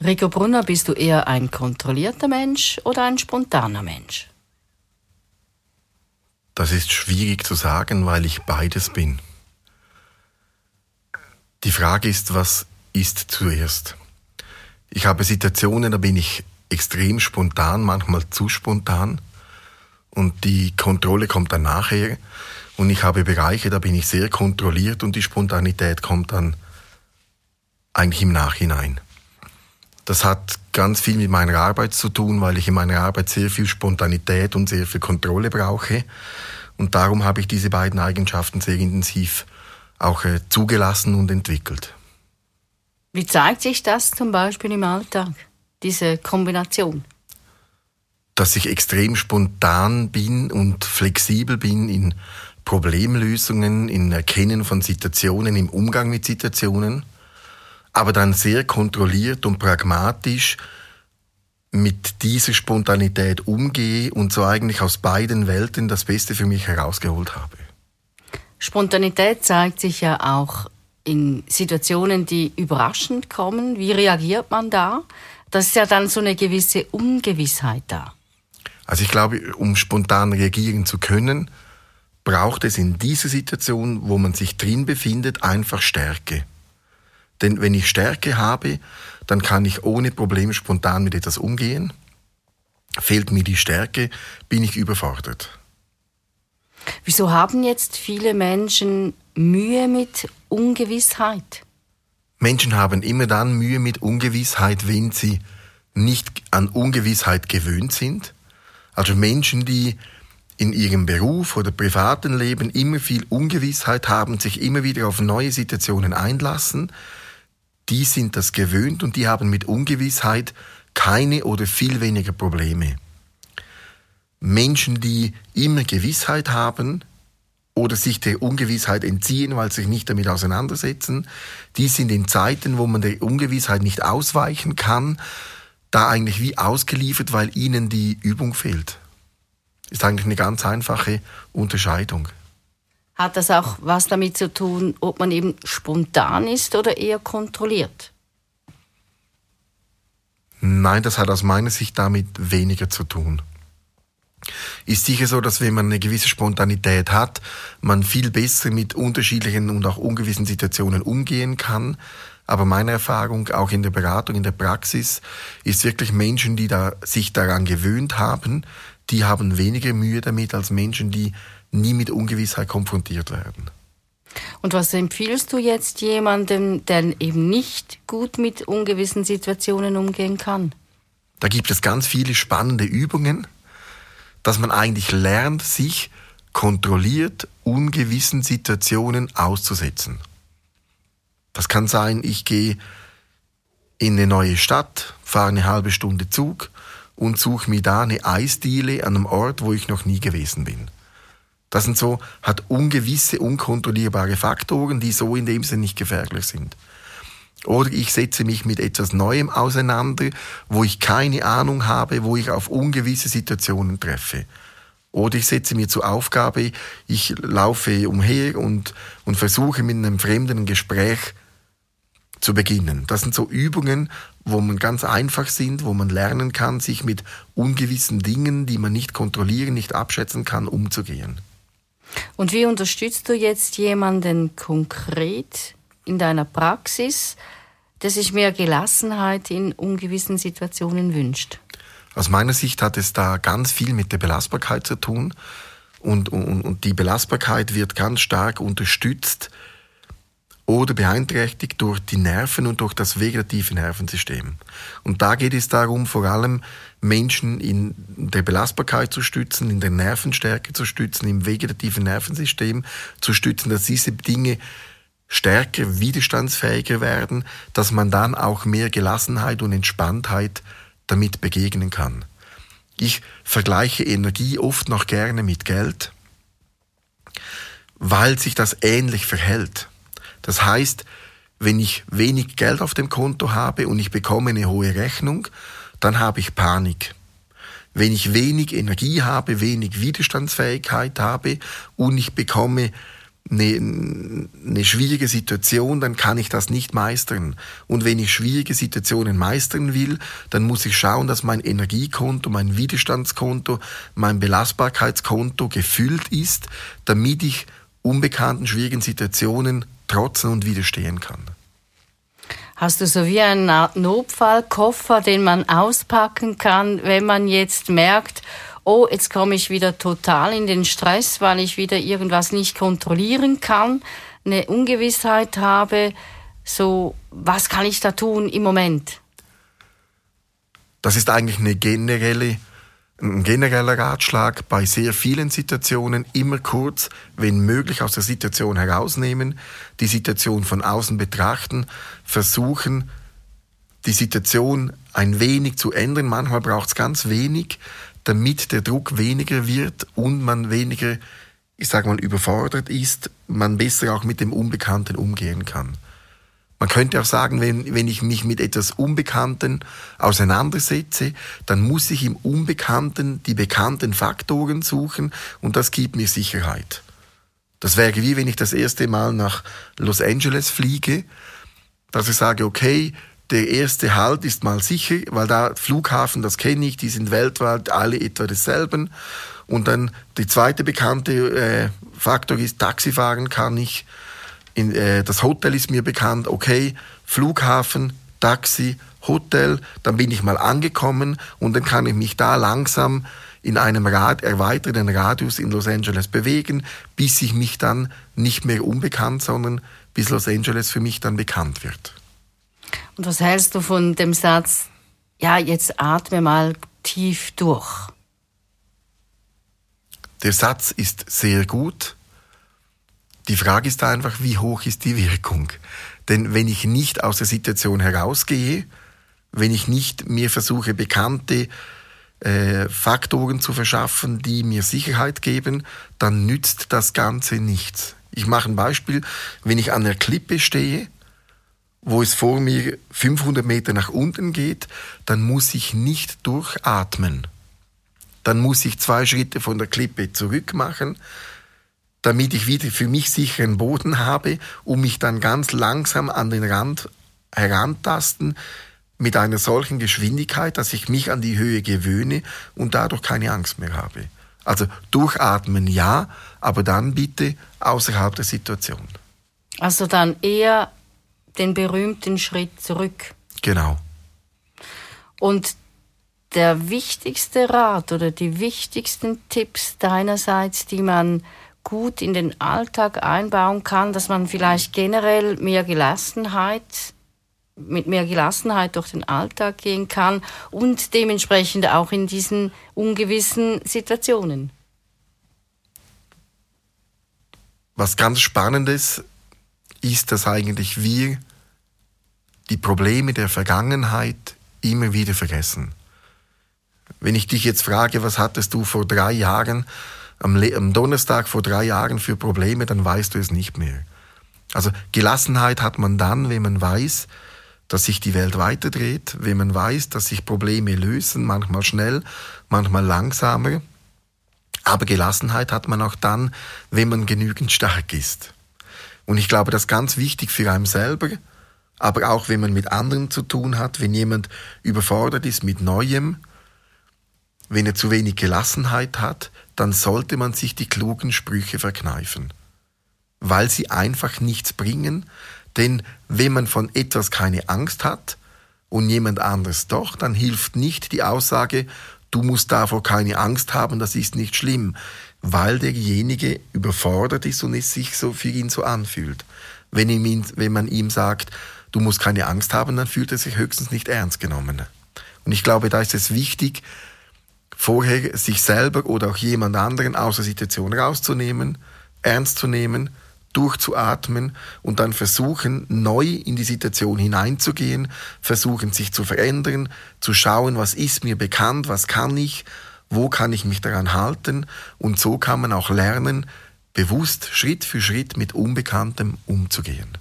Rico Brunner, bist du eher ein kontrollierter Mensch oder ein spontaner Mensch? Das ist schwierig zu sagen, weil ich beides bin. Die Frage ist, was ist zuerst? Ich habe Situationen, da bin ich extrem spontan, manchmal zu spontan. Und die Kontrolle kommt dann nachher. Und ich habe Bereiche, da bin ich sehr kontrolliert und die Spontanität kommt dann eigentlich im Nachhinein. Das hat ganz viel mit meiner Arbeit zu tun, weil ich in meiner Arbeit sehr viel Spontanität und sehr viel Kontrolle brauche. Und darum habe ich diese beiden Eigenschaften sehr intensiv auch äh, zugelassen und entwickelt. Wie zeigt sich das zum Beispiel im Alltag, diese Kombination? Dass ich extrem spontan bin und flexibel bin in Problemlösungen, in Erkennen von Situationen, im Umgang mit Situationen aber dann sehr kontrolliert und pragmatisch mit dieser Spontanität umgehe und so eigentlich aus beiden Welten das Beste für mich herausgeholt habe. Spontanität zeigt sich ja auch in Situationen, die überraschend kommen. Wie reagiert man da? Das ist ja dann so eine gewisse Ungewissheit da. Also ich glaube, um spontan reagieren zu können, braucht es in dieser Situation, wo man sich drin befindet, einfach Stärke. Denn wenn ich Stärke habe, dann kann ich ohne Probleme spontan mit etwas umgehen. Fehlt mir die Stärke, bin ich überfordert. Wieso haben jetzt viele Menschen Mühe mit Ungewissheit? Menschen haben immer dann Mühe mit Ungewissheit, wenn sie nicht an Ungewissheit gewöhnt sind. Also Menschen, die in ihrem Beruf oder privaten Leben immer viel Ungewissheit haben, sich immer wieder auf neue Situationen einlassen, die sind das gewöhnt und die haben mit Ungewissheit keine oder viel weniger Probleme. Menschen, die immer Gewissheit haben oder sich der Ungewissheit entziehen, weil sie sich nicht damit auseinandersetzen, die sind in Zeiten, wo man der Ungewissheit nicht ausweichen kann, da eigentlich wie ausgeliefert, weil ihnen die Übung fehlt. Ist eigentlich eine ganz einfache Unterscheidung. Hat das auch was damit zu tun, ob man eben spontan ist oder eher kontrolliert? Nein, das hat aus meiner Sicht damit weniger zu tun. Ist sicher so, dass wenn man eine gewisse Spontanität hat, man viel besser mit unterschiedlichen und auch ungewissen Situationen umgehen kann. Aber meine Erfahrung, auch in der Beratung, in der Praxis, ist wirklich Menschen, die da, sich daran gewöhnt haben, die haben weniger Mühe damit als Menschen, die nie mit Ungewissheit konfrontiert werden. Und was empfiehlst du jetzt jemandem, der eben nicht gut mit ungewissen Situationen umgehen kann? Da gibt es ganz viele spannende Übungen, dass man eigentlich lernt, sich kontrolliert ungewissen Situationen auszusetzen. Das kann sein, ich gehe in eine neue Stadt, fahre eine halbe Stunde Zug und suche mir da eine Eisdiele an einem Ort, wo ich noch nie gewesen bin. Das sind so, hat ungewisse, unkontrollierbare Faktoren, die so in dem Sinne nicht gefährlich sind. Oder ich setze mich mit etwas Neuem auseinander, wo ich keine Ahnung habe, wo ich auf ungewisse Situationen treffe. Oder ich setze mir zur Aufgabe, ich laufe umher und, und versuche mit einem Fremden Gespräch zu beginnen. Das sind so Übungen, wo man ganz einfach sind, wo man lernen kann, sich mit ungewissen Dingen, die man nicht kontrollieren, nicht abschätzen kann, umzugehen. Und wie unterstützt du jetzt jemanden konkret in deiner Praxis, der sich mehr Gelassenheit in ungewissen Situationen wünscht? Aus meiner Sicht hat es da ganz viel mit der Belastbarkeit zu tun. Und, und, und die Belastbarkeit wird ganz stark unterstützt oder beeinträchtigt durch die Nerven und durch das vegetative Nervensystem. Und da geht es darum, vor allem Menschen in der Belastbarkeit zu stützen, in der Nervenstärke zu stützen, im vegetativen Nervensystem zu stützen, dass diese Dinge stärker, widerstandsfähiger werden, dass man dann auch mehr Gelassenheit und Entspanntheit damit begegnen kann. Ich vergleiche Energie oft noch gerne mit Geld, weil sich das ähnlich verhält. Das heißt, wenn ich wenig Geld auf dem Konto habe und ich bekomme eine hohe Rechnung, dann habe ich Panik. Wenn ich wenig Energie habe, wenig Widerstandsfähigkeit habe und ich bekomme eine, eine schwierige Situation, dann kann ich das nicht meistern. Und wenn ich schwierige Situationen meistern will, dann muss ich schauen, dass mein Energiekonto, mein Widerstandskonto, mein Belastbarkeitskonto gefüllt ist, damit ich unbekannten schwierigen Situationen trotzen und widerstehen kann. Hast du so wie einen Notfallkoffer, den man auspacken kann, wenn man jetzt merkt, oh, jetzt komme ich wieder total in den Stress, weil ich wieder irgendwas nicht kontrollieren kann, eine Ungewissheit habe, so, was kann ich da tun im Moment? Das ist eigentlich eine generelle, ein genereller Ratschlag bei sehr vielen Situationen, immer kurz, wenn möglich, aus der Situation herausnehmen, die Situation von außen betrachten, versuchen, die Situation ein wenig zu ändern. Manchmal braucht es ganz wenig, damit der Druck weniger wird und man weniger, ich sage mal, überfordert ist, man besser auch mit dem Unbekannten umgehen kann. Man könnte auch sagen, wenn, wenn ich mich mit etwas Unbekannten auseinandersetze, dann muss ich im Unbekannten die bekannten Faktoren suchen und das gibt mir Sicherheit. Das wäre wie wenn ich das erste Mal nach Los Angeles fliege, dass ich sage, okay, der erste Halt ist mal sicher, weil da Flughafen, das kenne ich, die sind weltweit alle etwa dasselben. Und dann die zweite bekannte äh, Faktor ist, Taxifahren kann ich. In, äh, das Hotel ist mir bekannt. Okay, Flughafen, Taxi, Hotel, dann bin ich mal angekommen und dann kann ich mich da langsam in einem Rad, erweiterten Radius in Los Angeles bewegen, bis ich mich dann nicht mehr unbekannt, sondern bis Los Angeles für mich dann bekannt wird. Und was hältst du von dem Satz, ja, jetzt atme mal tief durch? Der Satz ist sehr gut. Die Frage ist einfach, wie hoch ist die Wirkung? Denn wenn ich nicht aus der Situation herausgehe, wenn ich nicht mir versuche, bekannte äh, Faktoren zu verschaffen, die mir Sicherheit geben, dann nützt das Ganze nichts. Ich mache ein Beispiel. Wenn ich an der Klippe stehe wo es vor mir 500 Meter nach unten geht, dann muss ich nicht durchatmen. Dann muss ich zwei Schritte von der Klippe zurück machen, damit ich wieder für mich sicheren Boden habe, um mich dann ganz langsam an den Rand herantasten mit einer solchen Geschwindigkeit, dass ich mich an die Höhe gewöhne und dadurch keine Angst mehr habe. Also durchatmen ja, aber dann bitte außerhalb der Situation. Also dann eher den berühmten Schritt zurück. Genau. Und der wichtigste Rat oder die wichtigsten Tipps deinerseits, die man gut in den Alltag einbauen kann, dass man vielleicht generell mehr Gelassenheit mit mehr Gelassenheit durch den Alltag gehen kann und dementsprechend auch in diesen ungewissen Situationen. Was ganz Spannendes ist, dass eigentlich wir die Probleme der Vergangenheit immer wieder vergessen. Wenn ich dich jetzt frage, was hattest du vor drei Jahren, am, am Donnerstag vor drei Jahren für Probleme, dann weißt du es nicht mehr. Also Gelassenheit hat man dann, wenn man weiß, dass sich die Welt weiterdreht, wenn man weiß, dass sich Probleme lösen, manchmal schnell, manchmal langsamer. Aber Gelassenheit hat man auch dann, wenn man genügend stark ist. Und ich glaube, das ist ganz wichtig für einen selber, aber auch wenn man mit anderen zu tun hat, wenn jemand überfordert ist mit Neuem, wenn er zu wenig Gelassenheit hat, dann sollte man sich die klugen Sprüche verkneifen, weil sie einfach nichts bringen, denn wenn man von etwas keine Angst hat und jemand anderes doch, dann hilft nicht die Aussage, du musst davor keine Angst haben, das ist nicht schlimm, weil derjenige überfordert ist und es sich so für ihn so anfühlt. Wenn, ihm, wenn man ihm sagt, du musst keine Angst haben, dann fühlt er sich höchstens nicht ernst genommen. Und ich glaube, da ist es wichtig, vorher sich selber oder auch jemand anderen aus der Situation rauszunehmen, ernst zu nehmen, durchzuatmen und dann versuchen, neu in die Situation hineinzugehen, versuchen, sich zu verändern, zu schauen, was ist mir bekannt, was kann ich, wo kann ich mich daran halten und so kann man auch lernen, bewusst Schritt für Schritt mit Unbekanntem umzugehen.